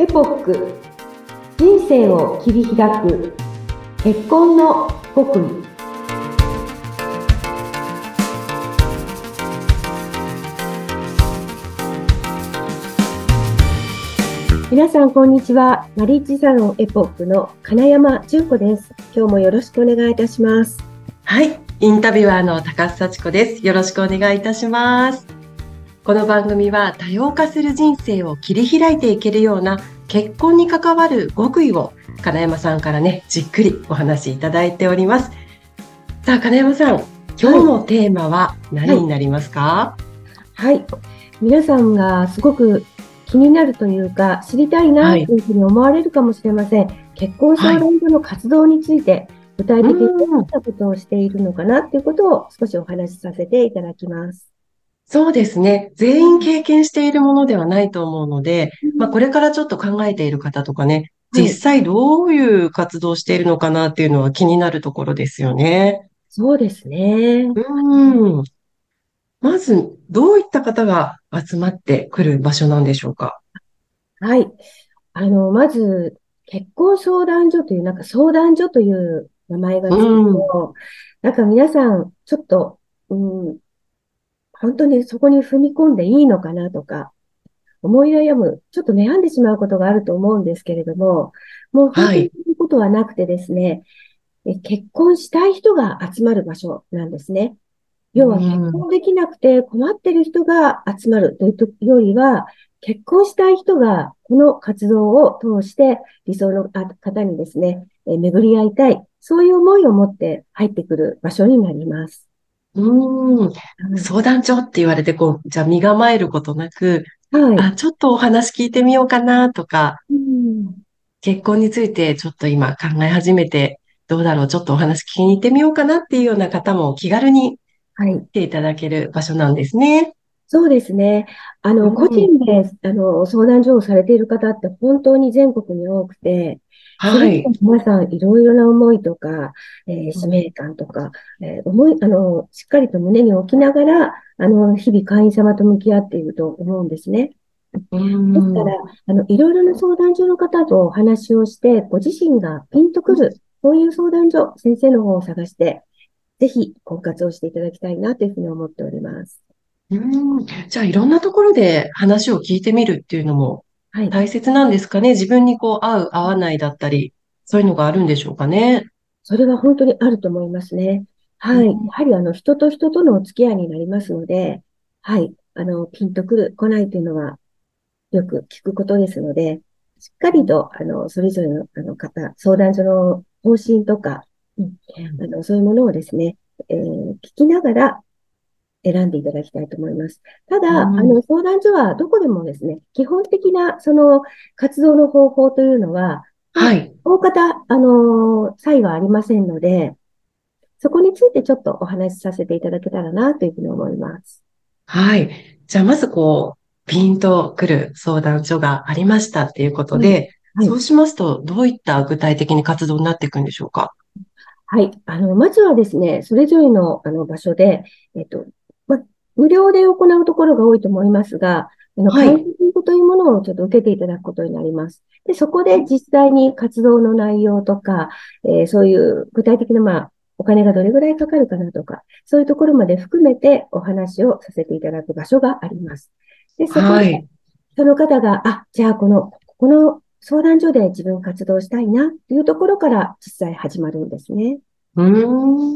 エポック。人生を切り開く。結婚の極意。皆さんこんにちは。マリッジサロンエポックの金山純子です。今日もよろしくお願いいたします。はい。インタビュアーの高須幸子です。よろしくお願いいたします。この番組は多様化する人生を切り開いていけるような結婚に関わる極意を金山さんからね、じっくりお話しいただいております。さあ、金山さん、今日のテーマは何になりますか、はい、はい、皆さんがすごく気になるというか、知りたいなというふうに思われるかもしれません。はい、結婚相談所の活動について、具体的にどんなことをしているのかなということを少しお話しさせていただきます。そうですね。全員経験しているものではないと思うので、まあ、これからちょっと考えている方とかね、実際どういう活動をしているのかなっていうのは気になるところですよね。そうですね。うん。まず、どういった方が集まってくる場所なんでしょうか？はい。あの、まず、結婚相談所という、なんか相談所という名前がつくと、うん、なんか皆さん、ちょっと、うん、本当にそこに踏み込んでいいのかなとか、思い悩む、ちょっと悩んでしまうことがあると思うんですけれども、もう本当にそういうことはなくてですね、はい、結婚したい人が集まる場所なんですね。要は結婚できなくて困ってる人が集まるというよりは、結婚したい人がこの活動を通して理想の方にですね、巡り合いたい、そういう思いを持って入ってくる場所になります。うん。相談所って言われて、こう、じゃあ身構えることなく、はい。あ、ちょっとお話聞いてみようかなとか、うん、結婚についてちょっと今考え始めて、どうだろう、ちょっとお話聞きに行ってみようかなっていうような方も気軽に来ていただける場所なんですね。そうですね。あの、個人で、あの、相談所をされている方って本当に全国に多くて、はい。皆さんいろいろな思いとか、えー、使命感とか、えー、思い、あの、しっかりと胸に置きながら、あの、日々会員様と向き合っていると思うんですね。ですから、あの、いろいろな相談所の方とお話をして、ご自身がピンとくる、そういう相談所、先生の方を探して、ぜひ婚活をしていただきたいなというふうに思っております。うん。じゃあ、いろんなところで話を聞いてみるっていうのも大切なんですかね？自分にこう、合う、合わないだったり、そういうのがあるんでしょうかね？それは本当にあると思いますね。はい。やはり、あの、人と人とのお付き合いになりますので、はい。あの、ピンとくる、来ないというのは、よく聞くことですので、しっかりと、あの、それぞれの、あの方、相談所の方針とか、うん、あの、そういうものをですね、えー、聞きながら、選んでいただきたいと思います。ただ、うん、あの、相談所はどこでもですね、基本的なその活動の方法というのは、はい。大方、あの、差異はありませんので、そこについてちょっとお話しさせていただけたらなというふうに思います。はい。じゃあ、まずこう、ピンとくる相談所がありましたっていうことで、はい、そうしますと、どういった具体的に活動になっていくんでしょうか？はい。あの、まずはですね、それぞれのあの場所で、えっと、無料で行うところが多いと思いますが、あの、カウンセリングというものをちょっと受けていただくことになります。で、そこで実際に活動の内容とか、えー、そういう具体的な、まあ、お金がどれぐらいかかるかなとか、そういうところまで含めてお話をさせていただく場所があります。で、そこで、その方が、あ、じゃあこの、この相談所で自分活動したいなっていうところから実際始まるんですね。うん。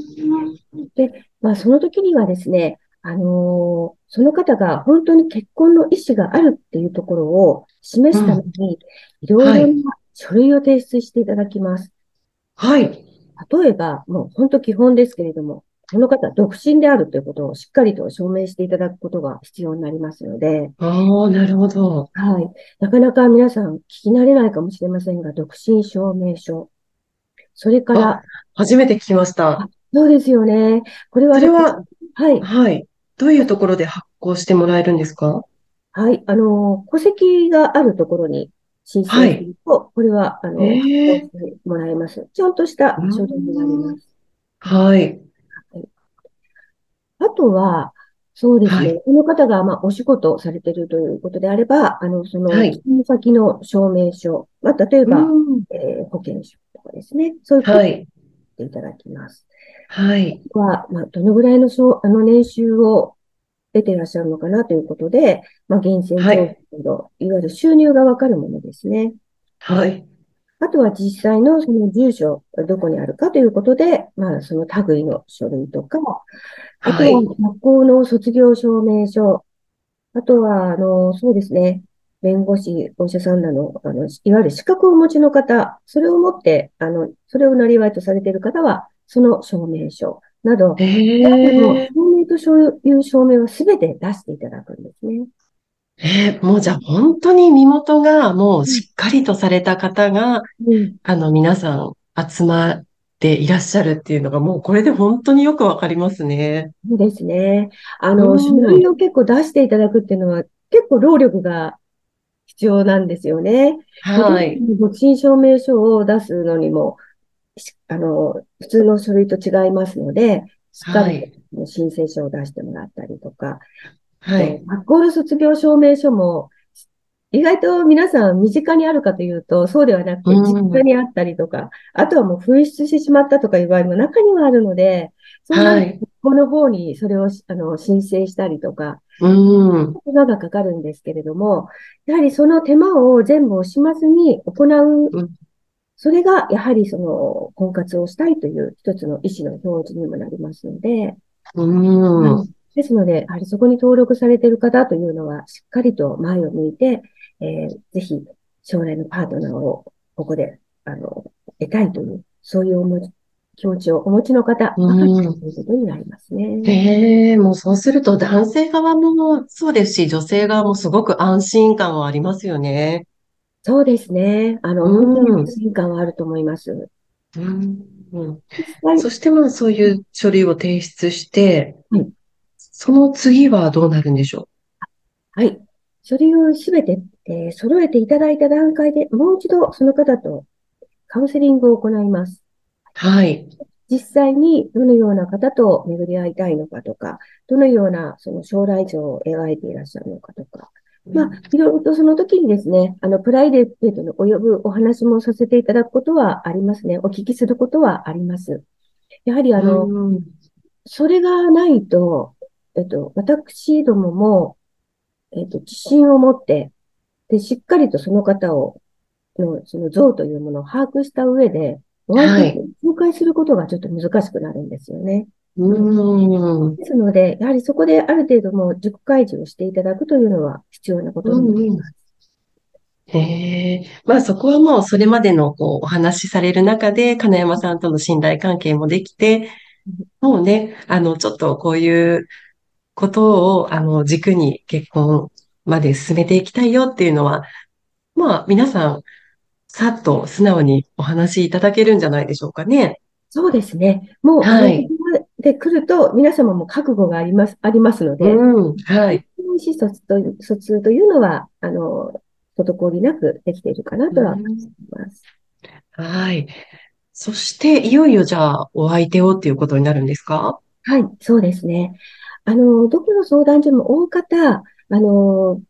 で、まあその時にはですね、あのー、その方が本当に結婚の意思があるっていうところを示すために、いろいろな書類を提出していただきます。はい。例えば、もう本当基本ですけれども、この方、独身であるということをしっかりと証明していただくことが必要になりますので。ああ、なるほど。はい。なかなか皆さん聞き慣れないかもしれませんが、独身証明書。それから。初めて聞きました。そうですよね。これは、それは、はい。はい。どういうところで発行してもらえるんですか？はい。あの、戸籍があるところに申請すると、はい、これは、あの、発行してもらえます。ちゃんとした書類になります。はい。あとは、そうですね。はい。この方が、まあ、お仕事をされているということであれば、あの、その、はい。勤務先の証明書、まあ、例えうば、ん。えー保険証とかですね。そういうことていただきます。はい。は、まあ、どのぐらいのあの、年収を得ていらっしゃるのかなということで、まあ、源泉徴はい。収など、いわゆる収入がわかるものですね。はい。あとは実際のその住所、どこにあるかということで、まあ、その類の書類とか、あとははい。学校の卒業証明書、あとは、あの、そうですね、弁護士、お医者さんなど、あの、いわゆる資格をお持ちの方、それを持って、あの、それをなりわいとされている方は、その証明書など、えでも、え証明とそういう証明をすべて出していただくんですね。えーもうじゃあ本当に身元がもううん、しっかりとされた方が、うん、あの、皆さん集まっていらっしゃるっていうのがもうこれで本当によくわかりますね。そうですね。あうの、書ん。類を結構出していただくっていうのは、結構労力が必要なんですよね。はい。独身証明書を出すのにも、しあの、普通の書類と違いますので、しっかり申請書を出してもらったりとか、と、はい。学校の卒業証明書も、意外と皆さん身近にあるかというと、そうではなくて、実うん。家にあったりとか、あとはもう紛失してしまったとかいう場合も中にはあるので、そうなると、はい。学校の方にそれをしあの申請したりとか、うん。手間がかかるんですけれども、やはりその手間を全部惜しまずに行う、うん。それがやはりその婚活をしたいという一つの意思の表示にもなりますので、うん。はい。ですので、やはりそこに登録されている方というのは、しっかりと前を向いて、えーぜひ将来のパートナーをここで、あの、得たいという、そういう思い気持ちをお持ちの方ばかりうん。ということになりますね。ええ、もうそうすると男性側もそうですし、女性側もすごく安心感はありますよね。そうですね。あの、うん。安心感はあると思います。うん。うんそしてまあそういう書類を提出して、はい。その次はどうなるんでしょはい。書類をすべて、えー揃えていただいた段階でもう一度その方とカウンセリングを行います。う。はい。実際にどのような方と巡り合いたいのかとか、どのようなその将来像を描いていらっしゃるのかとか、まあ、いろいろとその時にですね、あの、プライベートに及ぶお話もさせていただくことはありますね。お聞きすることはあります。やはりあの、うん。それがないと、えっと、私どもも、えっと、自信を持って、で、しっかりとその方を、の、その像というものを把握した上で、お相手はい。を紹介することがちょっと難しくなるんですよね。うん。ですので、やはりそこである程度もう自己開示をしていただくというのは必要なことうになり。ます。へえ。まあそこはもうそれまでのこうお話しされる中で金山さんとの信頼関係もできて、もうね、あの、ちょっとこういうことを、あの、軸に結婚まで進めていきたいよっていうのは、まあ皆さん、さっと素直にお話しいただけるんじゃないでしょうかね。そうですね。もう、はい。で来ると、皆様も覚悟があります、ありますので、うん。はい。意思疎通という、疎通というのは、あの、滞りなくできているかなうとは思いん。ます。はい。そして、いよいよじゃあ、お相手をっていうことになるんですか？はい、そうですね。あの、どこの相談所も大方、あの、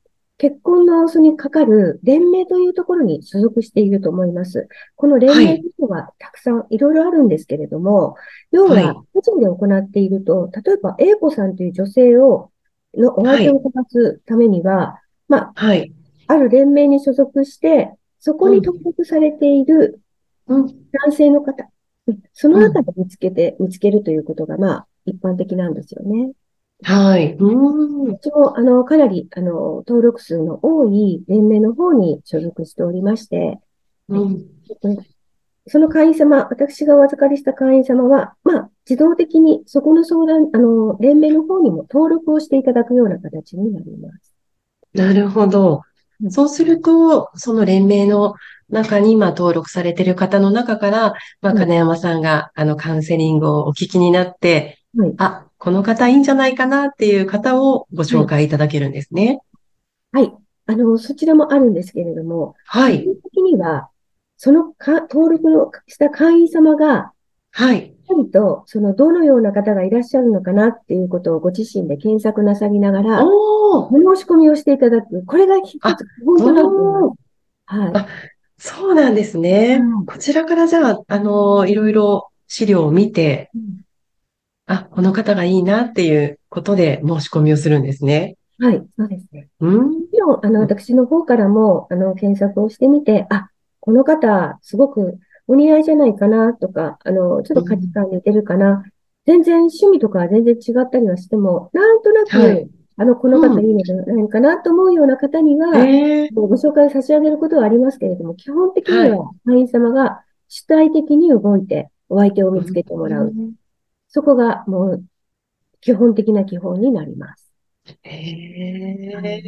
結婚のそにかかる連盟というところに所属していると思います。この連盟はい。というのはたくさんいろいろあるんですけれども、要は。はい個人で行っていると、例えば A 子さんという女性を、のおはい。相手を探すためには、まあ、はい。ある連盟に所属して、そこうん。に登録されているうん。男性の方、うんそのうん。中で見つけて、見つけるということが、まあ、一般的なんですよね。はい。うん。うちも、あの、かなり、あの、登録数の多い連盟の方に所属しておりまして、はい。うん。うんその会員様、私がお預かりした会員様は、まあ、自動的にそこの相談、あの、連盟の方にも登録をしていただくような形になります。なるほど。うんそうすると、その連盟の中に、まあ、登録されている方の中から、まあ、はい。金山さんが、あの、カウンセリングをお聞きになって、はい。あ、この方いいんじゃないかなっていう方をご紹はい。介いただけるんですね。はい。あの、そちらもあるんですけれども、はい。基本的には、そのか登録のした会員様が、はい。しっかりと、その、どのような方がいらっしゃるのかなっていうことをご自身で検索なさりながら、おー。お申し込みをしていただく。これが一ついます。はい。あそうなんですね。うんこちらからじゃあ、あの、いろいろ資料を見て、うんあ、この方がいいなっていうことで申し込みをするんですね。はい、そうですね。うん。もちろん、あの、うん私の方からも、あの、検索をしてみて、あ、この方、すごくお似合いじゃないかな、とか、あの、ちょっと価値観似てるかな。全然趣味とかは全然違ったりはしても、なんとなく、はいあの、このうん方いいのじゃないかなと思うような方には、ええご紹介差し上げることはありますけれども、基本的には会員様が主体的に動いてお相手を見つけてもらう。んそこがもう基本的な基本になります。へえはい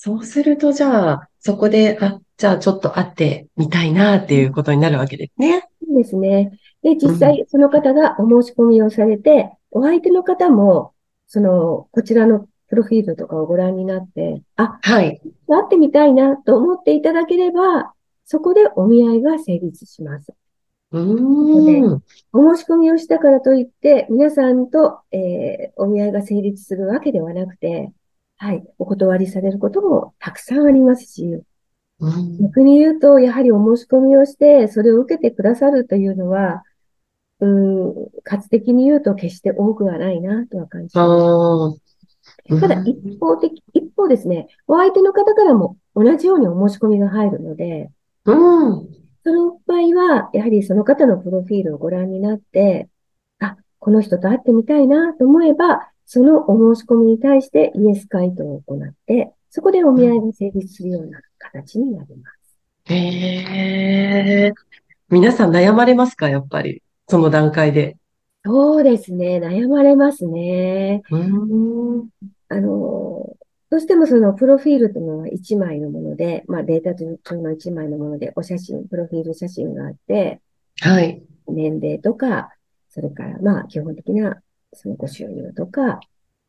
そうすると、じゃあ、そこで、あ、じゃあちょっと会ってみたいなっていうことになるわけですね。そうですね。で、実際その方がお申し込みをされて、お相手の方も、その、こちらのプロフィールとかをご覧になって、あ、はい。会ってみたいなと思っていただければ、そこでお見合いが成立します。うーん。お申し込みをしたからといって、皆さんと、えーお見合いが成立するわけではなくて、はい、お断りされることもたくさんありますし、うん逆に言うと、やはりお申し込みをして、それを受けてくださるというのは、うーん、数的に言うと決して多くはないなとは感じます。ただ、うん一方的、一方ですね、お相手の方からも同じようにお申し込みが入るので、うん。その場合は、やはりその方のプロフィールをご覧になって、あ、この人と会ってみたいなと思えば、そのお申し込みに対してイエス回答を行って、そこでお見合いが成立するような形になります。へえ。皆さん悩まれますか？やっぱり。その段階で。そうですね、悩まれますね。うーん。あの、どうしてもそのプロフィールというのは1枚のもので、まあデータ上の1枚のもので、お写真、プロフィール写真があって、はい。年齢とか、それからまあ基本的なそのご収入とか、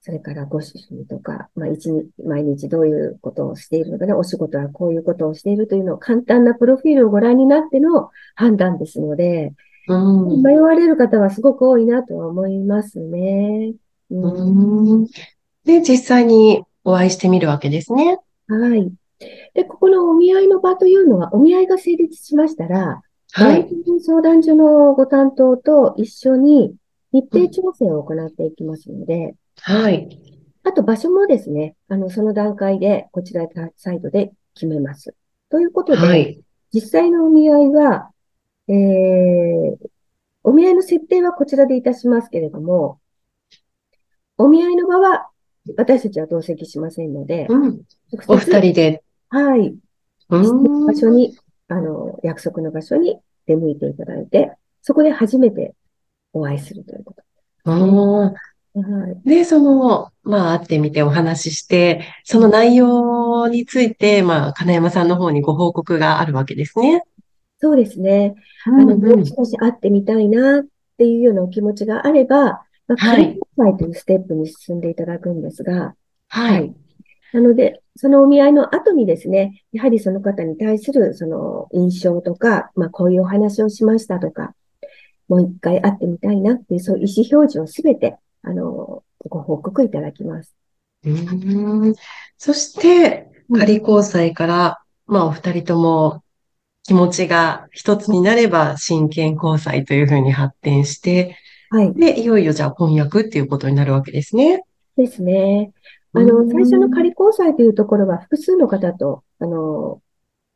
それからご趣味とか、まあ一日、毎日どういうことをしているのかな、お仕事はこういうことをしているというのを簡単なプロフィールをご覧になっての判断ですので、うん。迷われる方はすごく多いなとは思いますね。うんうんで、実際にお会いしてみるわけですね。はい。で、ここのお見合いの場というのは、お見合いが成立しましたら、はい。相談所のご担当と一緒に日程調整を行っていきますので、はい。あと場所もですね、あの、その段階でこちらサイトで決めます。ということで、はい。実際のお見合いは、えー、お見合いの設定はこちらでいたしますけれども、お見合いの場は私たちは同席しませんので、うん。直お二人で。はい、うん。場所に、あの、約束の場所に出向いていただいて、そこで初めてお会いするというこうんと。はい。で、その、まあ、会ってみてお話しして、その内容について、まあ、金山さんの方にご報告があるわけですね。そうですね。うあの、もう少し会ってみたいなっていうようなお気持ちがあれば、まあ、はい仮交際というステップに進んでいただくんですが、はい。なので、そのお見合いの後にですね、やはりその方に対するその印象とか、まあこういうお話をしましたとか、もう一回会ってみたいなっていうそういう意思表示をすべて、あの、ご報告いただきます。うん。そして、仮交際から、まあ、お二人とも気持ちが一つになれば真剣交際というふうに発展して、はい。で、いよいよじゃあ婚約っていうことになるわけですね。ですね。あの、うん最初の仮交際というところは複数の方と、あの、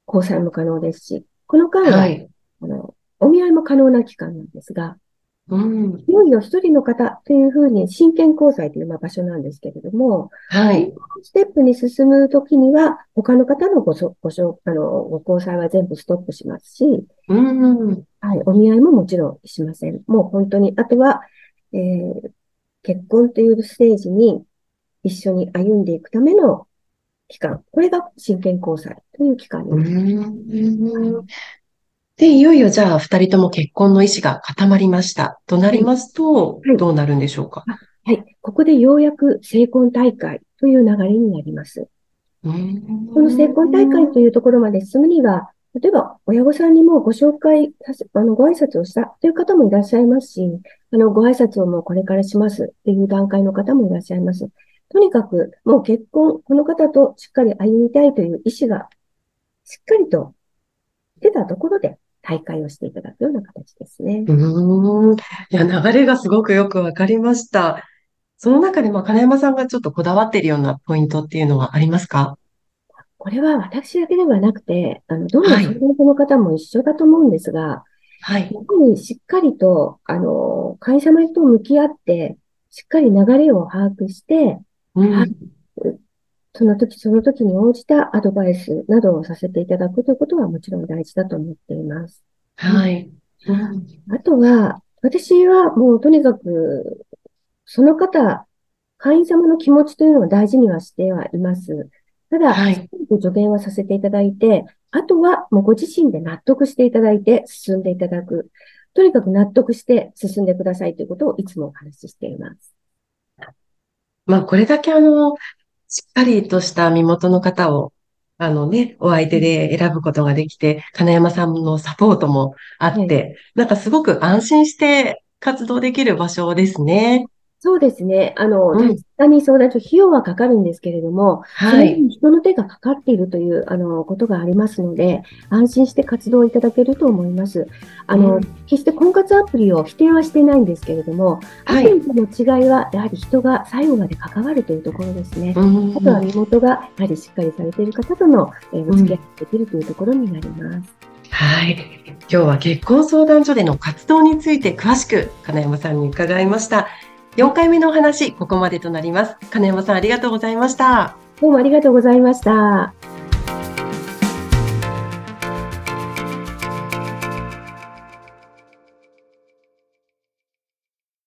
交際も可能ですし、この間は、はい。あの、お見合いも可能な期間なんですが、うん。いよいよ一人の方というふうに真剣交際というまあ場所なんですけれども、はい。ステップに進むときには、他の方のごそ、ごあの、ご交際は全部ストップしますし、うん。はい、お見合いももちろんしません。もう本当に、あとは、えー結婚というステージに一緒に歩んでいくための期間。これが真剣交際という期間にうなります。ん。で、いよいよじゃあ二人とも結婚の意思が固まりました。となりますとはい、どうなるんでしょうか？はい、ここでようやく成婚大会という流れになります。うんこの成婚大会というところまで進むには、例えば、親御さんにもご紹介させ、あの、ご挨拶をしたという方もいらっしゃいますし、あの、ご挨拶をもうこれからしますっていう段階の方もいらっしゃいます。とにかく、もう結婚、この方としっかり歩みたいという意思が、しっかりと出たところで、大会をしていただくような形ですね。うん。いや、流れがすごくよくわかりました。その中で、まあ、金山さんがちょっとこだわっているようなポイントっていうのはありますか？これは私だけではなくて、あの、どんな相談の方も一緒だと思うんですが、はい。やっぱりしっかりと、あの、会社の人と向き合って、しっかり流れを把握して、うん、その時その時に応じたアドバイスなどをさせていただくということはもちろん大事だと思っています。はい。うん、あとは、私はもうとにかく、その方、会員様の気持ちというのを大事にはしてはいます。ただ、はい、助言はさせていただいて、あとはもうご自身で納得していただいて進んでいただく。とにかく納得して進んでくださいということをいつもお話ししています。まあ、これだけあの、しっかりとした身元の方を、あのね、お相手で選ぶことができて、金山さんのサポートもあって、はい、なんかすごく安心して活動できる場所ですね。そうですね。あの、うん、実際に相談所、費用はかかるんですけれども、はい。に人の手がかかっているという、あの、ことがありますので、安心して活動いただけると思います。あの、うん、決して婚活アプリを否定はしていないんですけれども、アプリとの違いは、やはり人が最後まで関わるというところですね。うん、あとは身元が、やはりしっかりされている方との、えー、お付き合いできるというところになります。はい。今日は結婚相談所での活動について詳しく金山さんに伺いました。4回目のお話、ここまでとなります。金山さん、ありがとうございました。どうもありがとうございました。